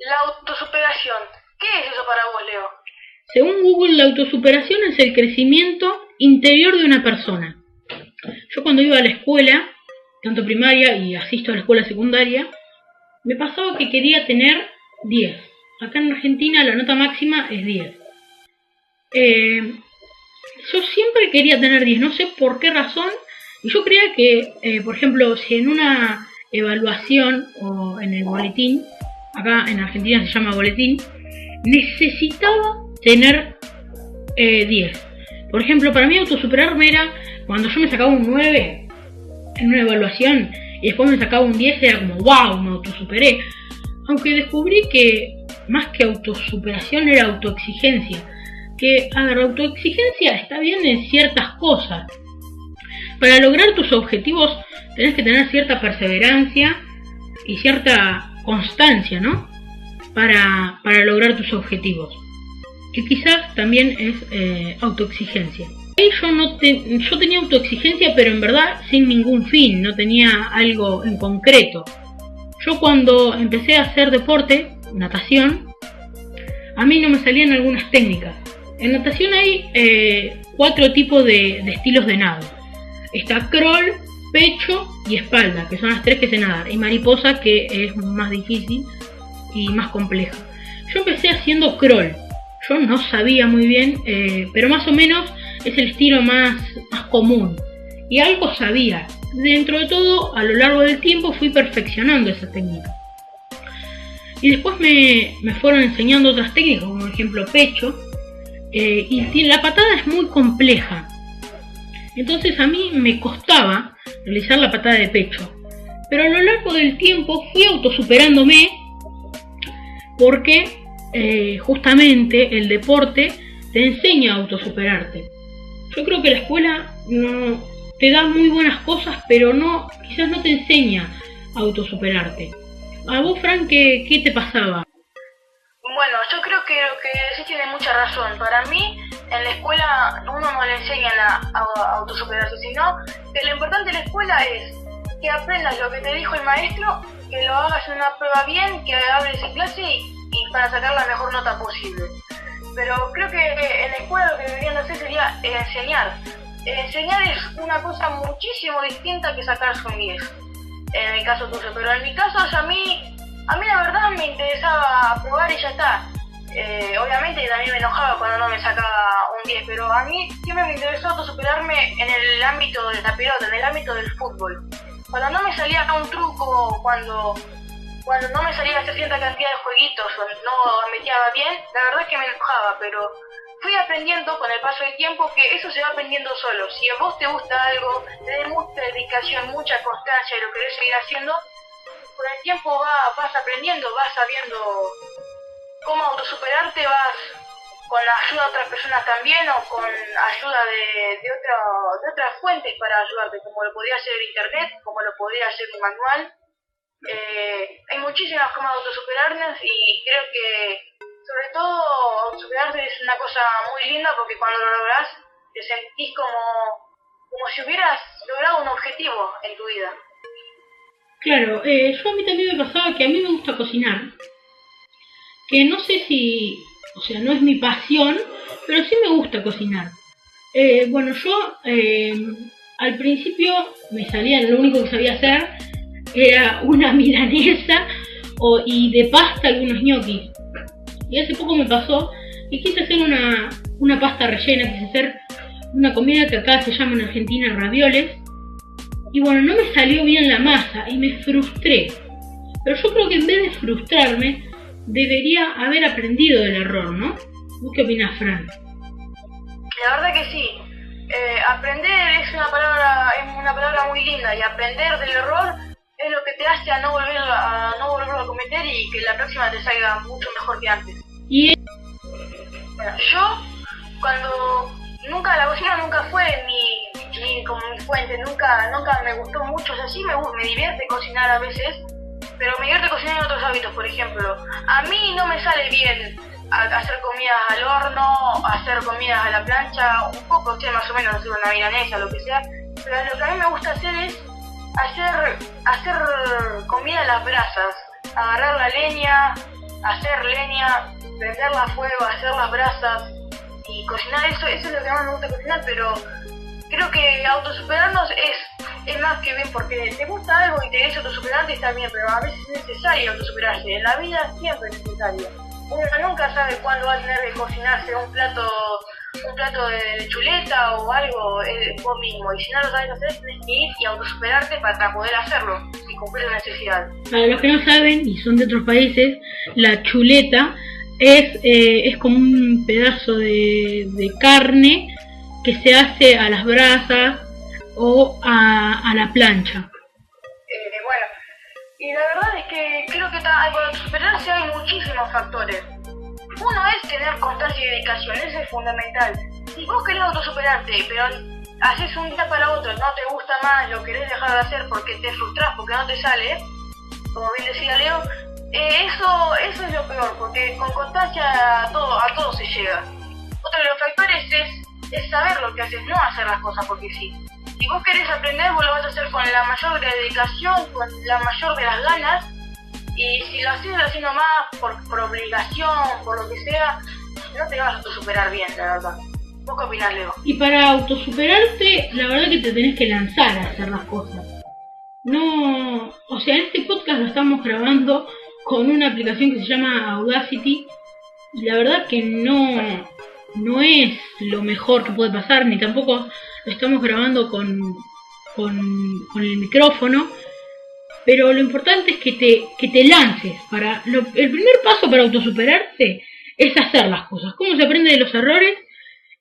La autosuperación. ¿Qué es eso para vos, Leo? Según Google, la autosuperación es el crecimiento interior de una persona. Yo cuando iba a la escuela, tanto primaria y asisto a la escuela secundaria, me pasaba que quería tener 10. Acá en Argentina la nota máxima es 10. Eh, yo siempre quería tener 10, no sé por qué razón. Y yo creía que, eh, por ejemplo, si en una evaluación o en el boletín, acá en Argentina se llama boletín, necesitaba tener 10. Eh, por ejemplo, para mí autosuperarme era cuando yo me sacaba un 9 en una evaluación y después me sacaba un 10, era como, wow, me autosuperé. Aunque descubrí que más que autosuperación era autoexigencia. Que, a ver, autoexigencia está bien en ciertas cosas. Para lograr tus objetivos tenés que tener cierta perseverancia y cierta constancia, ¿no? Para, para lograr tus objetivos. Que quizás también es eh, autoexigencia. Yo, no yo tenía autoexigencia, pero en verdad sin ningún fin, no tenía algo en concreto. Yo cuando empecé a hacer deporte, natación, a mí no me salían algunas técnicas. En natación hay eh, cuatro tipos de, de estilos de nado. Está crawl, pecho y espalda, que son las tres que se nadar. Y mariposa, que es más difícil y más compleja. Yo empecé haciendo crawl. Yo no sabía muy bien, eh, pero más o menos es el estilo más, más común. Y algo sabía. Dentro de todo, a lo largo del tiempo fui perfeccionando esa técnica. Y después me, me fueron enseñando otras técnicas, como por ejemplo pecho. Eh, y la patada es muy compleja. Entonces a mí me costaba realizar la patada de pecho. Pero a lo largo del tiempo fui autosuperándome porque eh, justamente el deporte te enseña a autosuperarte. Yo creo que la escuela no te da muy buenas cosas, pero no, quizás no te enseña a autosuperarte. A vos, Frank, ¿qué, qué te pasaba? Bueno, yo creo que que sí tiene mucha razón. Para mí, en la escuela uno no le enseña a, autosuperarse, sino que lo importante de la escuela es que aprendas lo que te dijo el maestro, que lo hagas en una prueba bien, que hables en clase y, para sacar la mejor nota posible. Pero creo que en la escuela lo que deberían hacer sería enseñar. Enseñar es una cosa muchísimo distinta que sacarse un 10, en el caso tuyo. Pero en mi caso, a mí, a mí la verdad me interesaba probar y ya está. Eh, obviamente también me enojaba cuando no me sacaba un 10, pero a mí siempre me interesó superarme en el ámbito de la pelota, en el ámbito del fútbol. Cuando no me salía un truco, cuando cuando no me salía cierta cantidad de jueguitos o no metía bien, la verdad es que me enojaba, pero fui aprendiendo con el paso del tiempo que eso se va aprendiendo solo. Si a vos te gusta algo, te mucha dedicación, mucha constancia y lo querés seguir haciendo, con el tiempo va, vas aprendiendo, vas sabiendo cómo autosuperarte vas con la ayuda de otras personas también o con ayuda de, de, de otras fuentes para ayudarte, como lo podría hacer internet, como lo podría hacer un manual. Eh, hay muchísimas formas de autosuperarnos y creo que sobre todo autosuperarte es una cosa muy linda porque cuando lo logras te sentís como, como si hubieras logrado un objetivo en tu vida. Claro, eh, yo a mí también me pasaba que a mí me gusta cocinar que no sé si, o sea, no es mi pasión, pero sí me gusta cocinar. Eh, bueno, yo eh, al principio me salía, lo único que sabía hacer era una milanesa o, y de pasta algunos ñoquis. Y hace poco me pasó y quise hacer una, una pasta rellena, quise hacer una comida que acá se llama en Argentina ravioles. Y bueno, no me salió bien la masa y me frustré. Pero yo creo que en vez de frustrarme, debería haber aprendido del error, ¿no? ¿Vos qué opinas, Fran? La verdad que sí. Eh, aprender es una palabra es una palabra muy linda y aprender del error es lo que te hace a no volver a no volverlo a cometer y que la próxima te salga mucho mejor que antes. Y bueno, yo cuando nunca la cocina nunca fue mi, mi como mi fuente, nunca nunca me gustó mucho, o sea, sí me me divierte cocinar a veces, pero me divierte cocinar en otros hábitos, por ejemplo. A mí no me sale bien hacer comidas al horno, hacer comidas a la plancha, un poco, o más o menos hacer una milanesa, lo que sea, pero lo que a mí me gusta hacer es hacer, hacer comida a las brasas, agarrar la leña, hacer leña, prenderla a fuego, hacer las brasas y cocinar eso, eso es lo que más me gusta cocinar, pero creo que autosuperarnos es, es más que bien porque te gusta algo y te querés autosuperarte está bien, pero a veces es necesario autosuperarse, en la vida siempre es necesario. Uno nunca sabe cuándo va a tener que cocinarse un plato un plato de chuleta o algo eh, vos mismo. Y si no lo sabes hacer, tienes que ir y autosuperarte para poder hacerlo y cumplir la necesidad. Para los que no saben y son de otros países, la chuleta es, eh, es como un pedazo de, de, carne que se hace a las brasas o a, la plancha. Eh, bueno, y la verdad es que creo que para autosuperarse hay muchísimos factores uno es tener constancia y dedicación, eso es fundamental. Si vos querés autosuperarte, pero haces un día para otro, no te gusta más, lo querés dejar de hacer porque te frustras, porque no te sale, como bien decía Leo, eh, eso, eso es lo peor, porque con constancia a todo, a todo se llega. Otro de los factores es, es saber lo que haces, no hacer las cosas porque sí. Si vos querés aprender, vos lo vas a hacer con la mayor dedicación, con la mayor de las ganas, y si lo haces haciendo más por, por obligación, por lo que sea, no te vas a autosuperar bien, la verdad. ¿Vos qué opinás? Y para autosuperarte, la verdad que te tenés que lanzar a hacer las cosas. No, o sea, este podcast lo estamos grabando con una aplicación que se llama Audacity y la verdad que no, no es lo mejor que puede pasar, ni tampoco lo estamos grabando con, con, con el micrófono, pero lo importante es que te, que te lances. Para el primer paso para autosuperarse es hacer las cosas. ¿Cómo se aprende de los errores?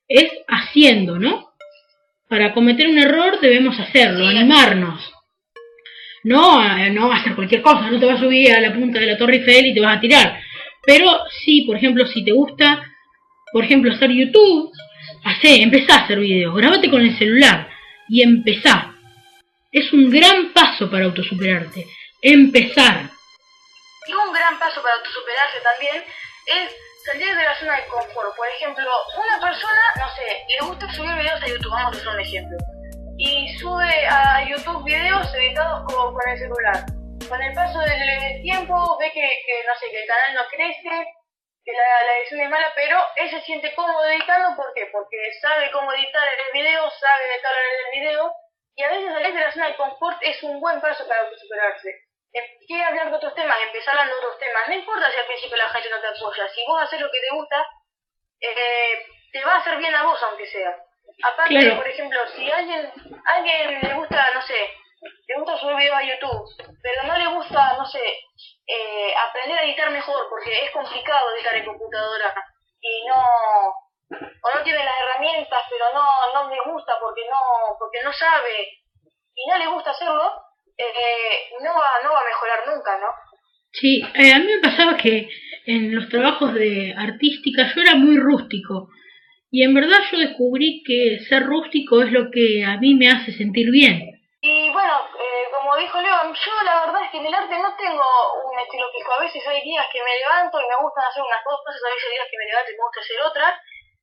Es haciendo, ¿no? Para cometer un error debemos hacerlo, animarnos. No, no hacer cualquier cosa, no te vas a subir a la punta de la Torre Eiffel y te vas a tirar. Pero sí, por ejemplo, si te gusta, por ejemplo, hacer YouTube, hacé, empezá a hacer videos, grabate con el celular y empezá. Es un gran paso para autosuperarte. Empezar. Y un gran paso para autosuperarse también es salir de la zona de confort. Por ejemplo, una persona, no sé, le gusta subir videos a YouTube, vamos a hacer un ejemplo. Y sube a YouTube videos editados con, con el celular. Con el paso del, tiempo ve que, no sé, que el canal no crece, que la, la, edición es mala, pero él se siente cómodo editando, ¿por qué? Porque sabe cómo editar el video, sabe editar el video y a veces salir de la zona de confort es un buen paso para autosuperarse. Em, quiere hablar de otros temas, empezar hablando de otros temas. No importa si al principio la gente no te apoya. Si vos haces lo que te gusta, eh, te va a hacer bien a vos, aunque sea. Aparte, por ejemplo, si a alguien, alguien le gusta, no sé, le gusta subir videos a YouTube, pero no le gusta, no sé, eh, aprender a editar mejor, porque es complicado editar en computadora y no o no tiene las herramientas, pero no, no le gusta porque no, porque no sabe y no le gusta hacerlo, eh, no, va, no va a mejorar nunca, ¿no? Sí, eh, a mí me pasaba que en los trabajos de artística yo era muy rústico y en verdad yo descubrí que ser rústico es lo que a mí me hace sentir bien. Yo la verdad es que en el arte no tengo un estilo fijo. A veces hay días que me levanto y me gustan hacer unas cosas, a veces hay días que me levanto y me gusta hacer otras.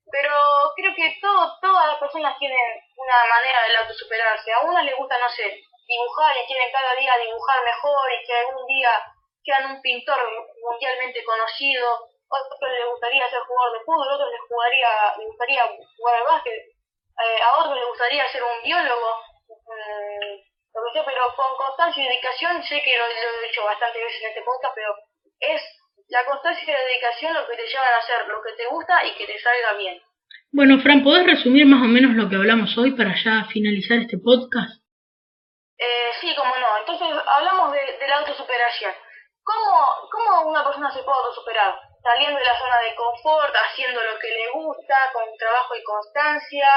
Pero creo que todo, todas las personas tienen una manera de autosuperarse. A unas les gusta, no sé, dibujar y quieren cada día dibujar mejor y que algún día sean un pintor mundialmente conocido. Otros les gustaría ser jugador de fútbol, otros les, jugaría, les gustaría jugar al básquet, eh, a otros les gustaría ser un biólogo. Mm, pero con constancia y dedicación, sé que lo, lo he dicho bastantes veces en este podcast, pero es la constancia y la dedicación lo que te llevan a hacer lo que te gusta y que te salga bien. Bueno, Fran, ¿podés resumir más o menos lo que hablamos hoy para ya finalizar este podcast? Eh, sí, como no. Entonces, hablamos de, de la autosuperación. ¿Cómo, ¿Cómo una persona se puede autosuperar? Saliendo de la zona de confort, haciendo lo que le gusta, con trabajo y constancia,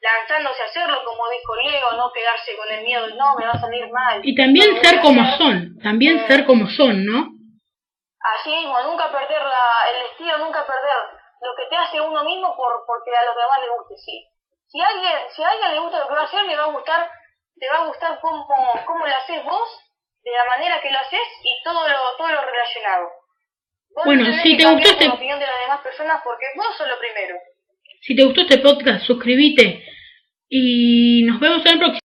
lanzándose a hacerlo, como dijo Leo, no quedarse con el miedo de no, me va a salir mal. Y también ser como son, también eh, ser como son, ¿no? Así mismo, nunca perder la, el estilo, nunca perder lo que te hace uno mismo por porque a los demás le guste, sí. Si a alguien, si a alguien le gusta lo que va a hacer, le va a gustar, te va a gustar cómo, cómo lo haces vos, de la manera que lo haces y todo lo, todo lo relacionado. bueno, si te gustó este... la opinión de las demás personas porque vos sos lo primero. Si te gustó este podcast, suscríbete y nos vemos en el próximo.